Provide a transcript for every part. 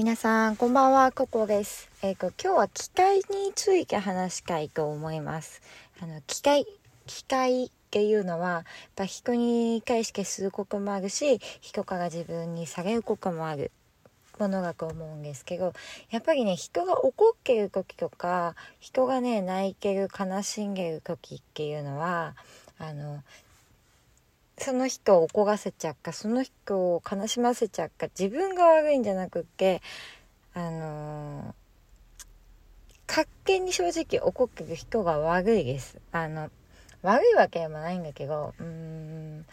皆さん、こんばんは、ココです。えっ、ー、と、今日は機械について話したいと思います。あの、機械、機械っていうのは、やっぱ人に対してすることもあるし、人から自分に下げることもあるものだと思うんですけど、やっぱりね、人が怒ってる時とか、人がね、泣いてる、悲しんでる時っていうのは、あの、その人を怒らせちゃうかその人を悲しませちゃうか自分が悪いんじゃなくってあの勝手に正直怒ってる人が悪いです。あの悪いわけでもないんだけど、うーん、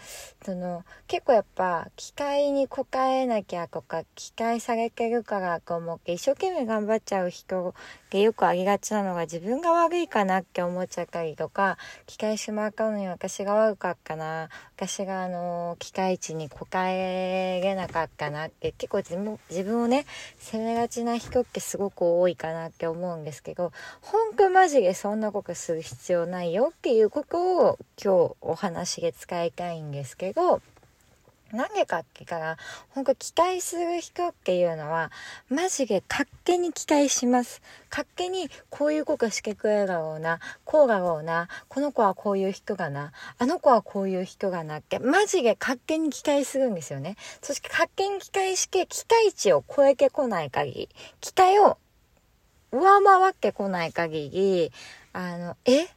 その、結構やっぱ、機械に応えなきゃとか、機械されてるからと思って、一生懸命頑張っちゃう人がよくありがちなのが、自分が悪いかなって思っちゃったりとか、機械しまかうのに私が悪かったな、私があの、機械値に応えれなかったなって、結構自分自分をね、責めがちな人ってすごく多いかなって思うんですけど、本当マジでそんなことする必要ないよっていうことを今日お話で使いたいんですけど、なんでかってから、ほんと期待する人っていうのは、マジで勝手に期待します。勝手にこういう子がしてくれるだろうな、こうだろうな、この子はこういう人がな、あの子はこういう人がなって、マジで勝手に期待するんですよね。そして勝手に期待して、期待値を超えてこない限り、期待を上回ってこない限り、あの、え？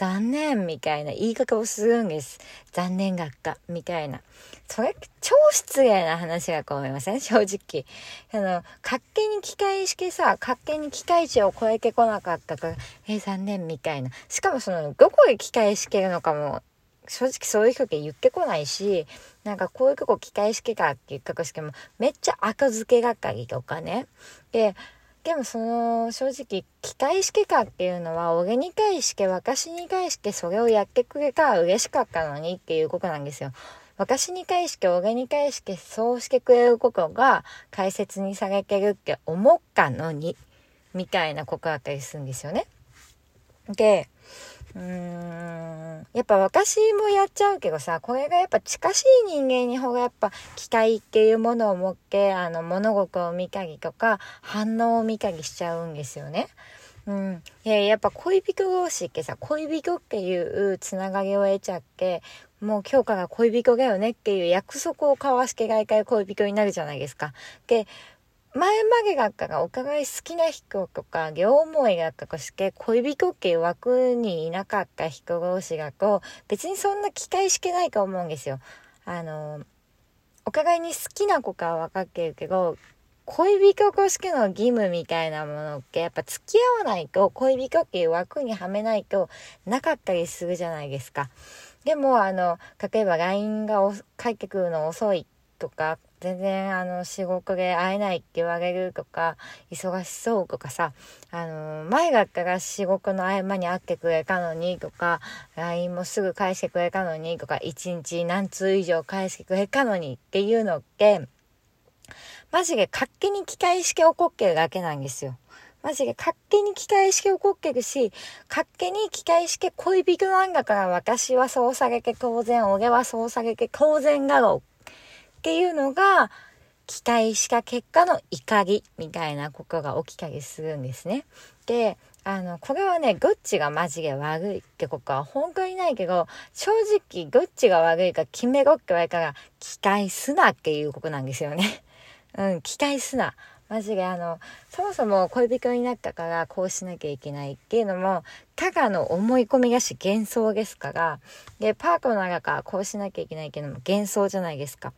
残念みたいな言い方をするんです。残念学科みたいな。それ、超失礼な話が思いません？正直。あの、勝手に機械してさ、勝手に機械値を超えてこなかったから、え、残念みたいな。しかもその、どこで機械してるのかも、正直そういう人って言ってこないし、なんかこういうとこ機械式かって言ったとしても、めっちゃ赤付けがかりとかね。で、でもその正直機械式かっていうのは俺に対して私に対してそれをやってくれたら嬉しかったのにっていうことなんですよ。私に対して俺に対してそうしてくれることが大切にされてるって思ったのにみたいなことだったりするんですよね。で、うーん、やっぱ私もやっちゃうけどさ、これがやっぱ近しい人間に方がやっぱ期待っていうものを持って、あの、物事を見たりとか、反応を見たりしちゃうんですよね。うん。いや、やっぱ恋人同士ってさ、恋人っていうつながりを得ちゃって、もう今日から恋人だよねっていう約束を交わして外界恋人になるじゃないですか。で、前までがったらお互い好きな人とか両思いがったとして恋人っていう枠にいなかった人同士がこう別にそんな期待してないと思うんですよ。あの、お互いに好きな子かは分かってるけど恋人としての義務みたいなものってやっぱ付き合わないと恋人っていう枠にはめないとなかったりするじゃないですか。でもあの、例えば LINE が返ってくるの遅いとか全然あの仕事で会えないって言われるとか忙しそうとかさあの前だったら仕事の合間に会ってくれたのにとか LINE もすぐ返してくれたのにとか1日何通以上返してくれたのにっていうのってマジで勝手に期待して起こってるだけなんですよ。マジで勝手に期待して起こってるし、勝手に期待して恋人なんだから私はそうされて当然、俺はそうされて当然だろうっていうのが、期待した結果の怒りみたいなことが起きたりするんですね。で、あの、これはね、どっちがマジで悪いってことは本当にないけど、正直どっちが悪いか決めろって言われたら、期待すなっていうことなんですよね。うん、期待すな。マジであの、そもそも恋人になったからこうしなきゃいけないっていうのも、ただの思い込みがし幻想ですから、で、パートナーがかこうしなきゃいけないっていうのも幻想じゃないですか。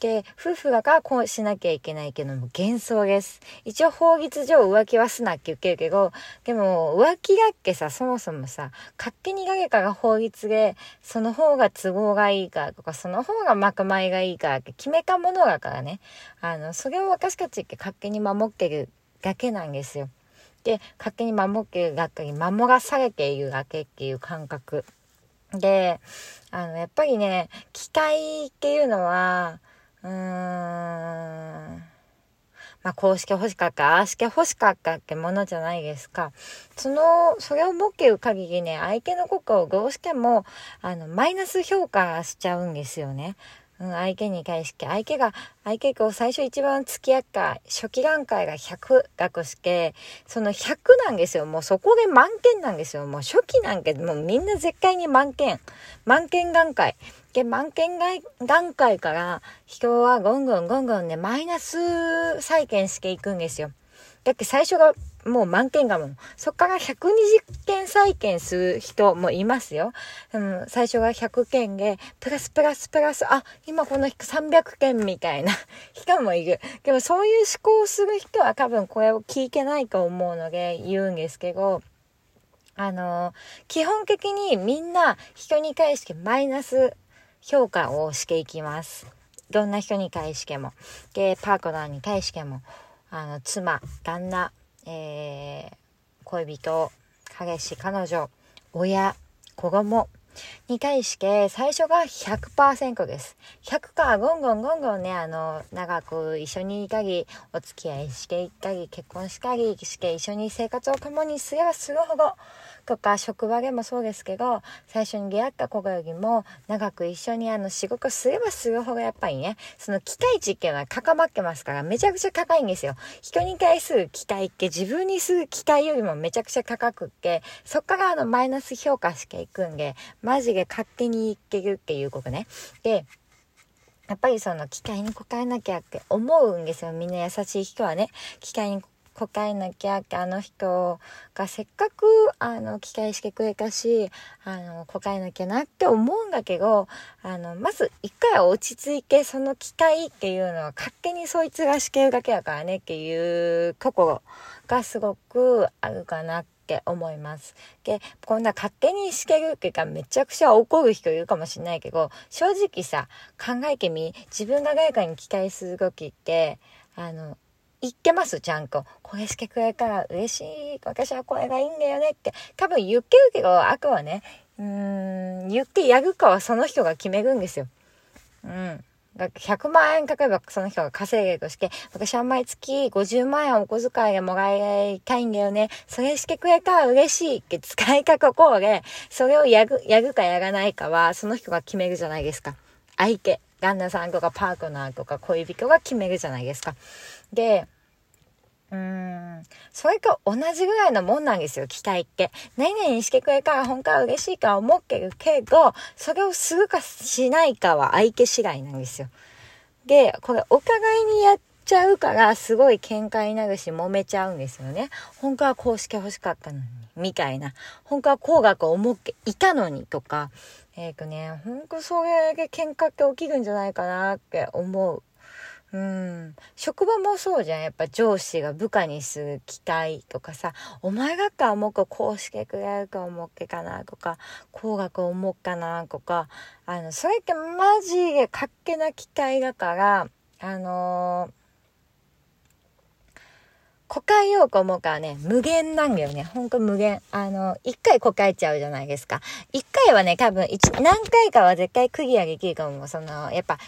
で、夫婦だかこうしなきゃいけないけども幻想です。一応法律上浮気はすなって言ってるけど、でも浮気だっけさ、そもそもさ、勝手に誰かが法律で、その方が都合がいいからとか、その方がまくまいがいいからって決めたものだからね。あの、それを私たちって勝手に守ってるだけなんですよ。で、勝手に守ってるだけに守らされているだけっていう感覚。で、あの、やっぱりね、期待っていうのは、うーん。まあ、こうして欲しかった、ああして欲しかったってものじゃないですか。その、それを持っている限りね、相手のことをどうしても、あの、マイナス評価しちゃうんですよね。うん、相手に対して、相手が、相手が最初一番付き合った初期段階が100だとして、その100なんですよ。もうそこで満点なんですよ。もう初期なんけもうみんな絶対に満点。満点段階。で、満点段階から人はゴンゴンゴンゴンね、マイナス再建していくんですよ。だって最初がもう満点がもん。そっから120件再建する人もいますよ。うん、最初が100件で、プラスプラスプラス、あ、今この300件みたいな 人もいる。でもそういう思考をする人は多分これを聞いてないと思うので言うんですけど、あの基本的にみんな人に対してマイナス評価をしていきます。どんな人に対しても。で、パートナーに対しても。あの、妻、旦那、えー、恋人、彼氏、彼女、親、子供に対して最初が100%です。100かゴンゴンゴンゴンね、あの、長く一緒にいたり、お付き合いしていったり、結婚したりして一緒に生活を共にすればするほど、とか職場でもそうですけど最初に出会った子よりも長く一緒にあの仕事すればするほどやっぱりねその期待値っていうのは高まってますからめちゃくちゃ高いんですよ。人に対する期待って自分にする期待よりもめちゃくちゃ高くってそっからあのマイナス評価していくんでマジで勝手にいけるっていうことね。でやっぱりその期待に応えなきゃって思うんですよ。みんな優しい人はね。期待に答えなきゃってあの人がせっかくあの期待してくれたしあの答えなきゃなって思うんだけどあのまず一回落ち着いてその期待っていうのは勝手にそいつがしてるだけだからねっていうところがすごくあるかなって思います。で、こんな勝手にしてるっていうかめちゃくちゃ怒る人いるかもしれないけど、正直さ、考えてみ、自分が誰かに期待する時って、あの、言ってます、ちゃんと。これしてくれたら嬉しい。私はこれがいいんだよねって。多分言ってるけど、あくはね、うん、言ってやるかはその人が決めるんですよ。うん。100万円かけばその人が稼げるとして、私は毎月50万円お小遣いでもらいたいんだよね。それしてくれたら嬉しいって使い方こうで、それをやる、やるかやらないかは、その人が決めるじゃないですか。相手。旦那さんとかパートナーとか恋人が決めるじゃないですか。で、うん、それと同じぐらいのもんなんですよ、期待って。何々してくれたら本当は嬉しいか思ってるけど、それをするかしないかは相手次第なんですよ。で、これお互いにやっちゃうから、すごい喧嘩になるし、揉めちゃうんですよね。本当はこうして欲しかったのに、みたいな。本当はこうがこう思っていたのにとか、えっ、ー、とね、ほんとそれで喧嘩って起きるんじゃないかなって思う。うん。職場もそうじゃん。やっぱ上司が部下にする期待とかさ、お前がか思うこうしてくれるか思っけかなとか、こうがこう思うかなとか、あの、それってマジでかっけな期待だから、あのーこかえようと思うからね、無限なんだよね。ほんと無限。あの、一回こかえちゃうじゃないですか。一回はね、多分、一、何回かは絶対クリアできるかも。その、やっぱ、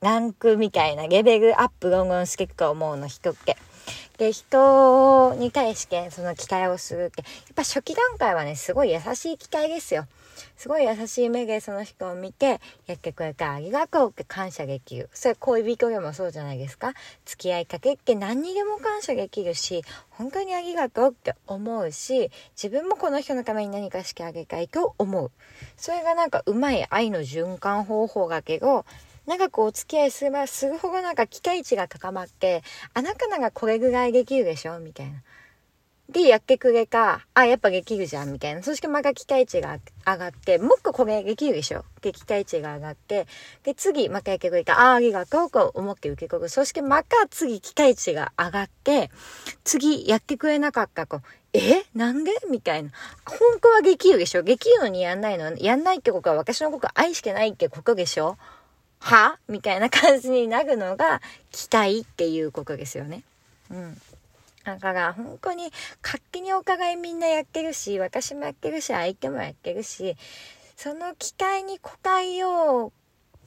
ランクみたいなレベルアップどんどんしていくと思うの、人って。で、人に対してその期待をするって、やっぱ初期段階はね、すごい優しい期待ですよ。すごい優しい目でその人を見て、やってくれたありがとうって感謝できる。それ恋人でもそうじゃないですか。付き合いかけって何にでも感謝できるし、本当にありがとうって思うし、自分もこの人のために何かしてあげたいと思う。それがなんかうまい愛の循環方法だけど、長くお付き合いすればするほどなんか期待値が高まって、あなたならこれぐらいできるでしょみたいな。で、やってくれか、あ、やっぱできるじゃん、みたいな。そしてまた期待値が上がって、もっとこれできるでしょ？で、期待値が上がって、で、次、またやってくれか、あ、ありがとう、と思って受け取る。そしてまた次、期待値が上がって、次、やってくれなかった子、え？なんで？みたいな。本当はできるでしょ？できるのにやんないの？やんないってことは私のこと愛してないってことでしょ？は？みたいな感じになるのが期待っていうことですよね。うん。だから本当に活気にお互いみんなやってるし、私もやってるし、相手もやってるし、その期待に応えよう、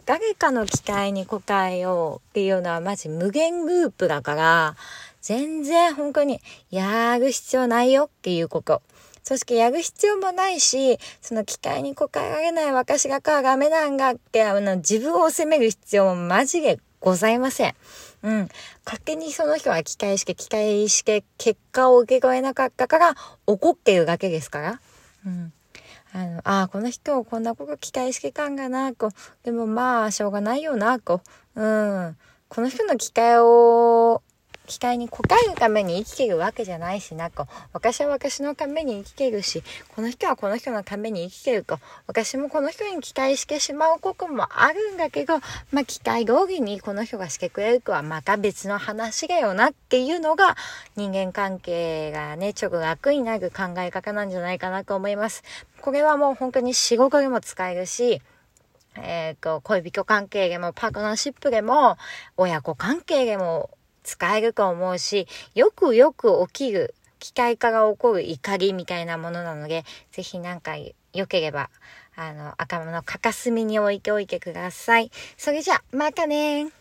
誰かの期待に応えようっていうのはマジ無限ループだから、全然本当にやる必要ないよっていうこと。そしてやる必要もないし、その機会に応えられない私がかダメなんだって、あの、自分を責める必要もマジでございません。うん。勝手にその人は機械式、機械式結果を受け取えなかったから怒ってるだけですから。うん。あの、ああ、この人こんなこと期待してたんがな、こう。でもまあ、しょうがないよな、こう。うん。この人の期待を期待に応えるために生きてるわけじゃないしな、こう。私は私のために生きてるし、この人はこの人のために生きてると。私もこの人に期待してしまうこともあるんだけど、まあ、期待通りにこの人がしてくれるかはまた別の話だよなっていうのが、人間関係がね、ちょっと楽になる考え方なんじゃないかなと思います。これはもう本当に仕事でも使えるし、えっ、ー、と、恋人関係でも、パートナーシップでも、親子関係でも使えると思うし、よくよく起きる、機械化が起こる怒りみたいなものなので、ぜひなんか良ければ、あの、赤物かかすみに置いておいてください。それじゃ、またね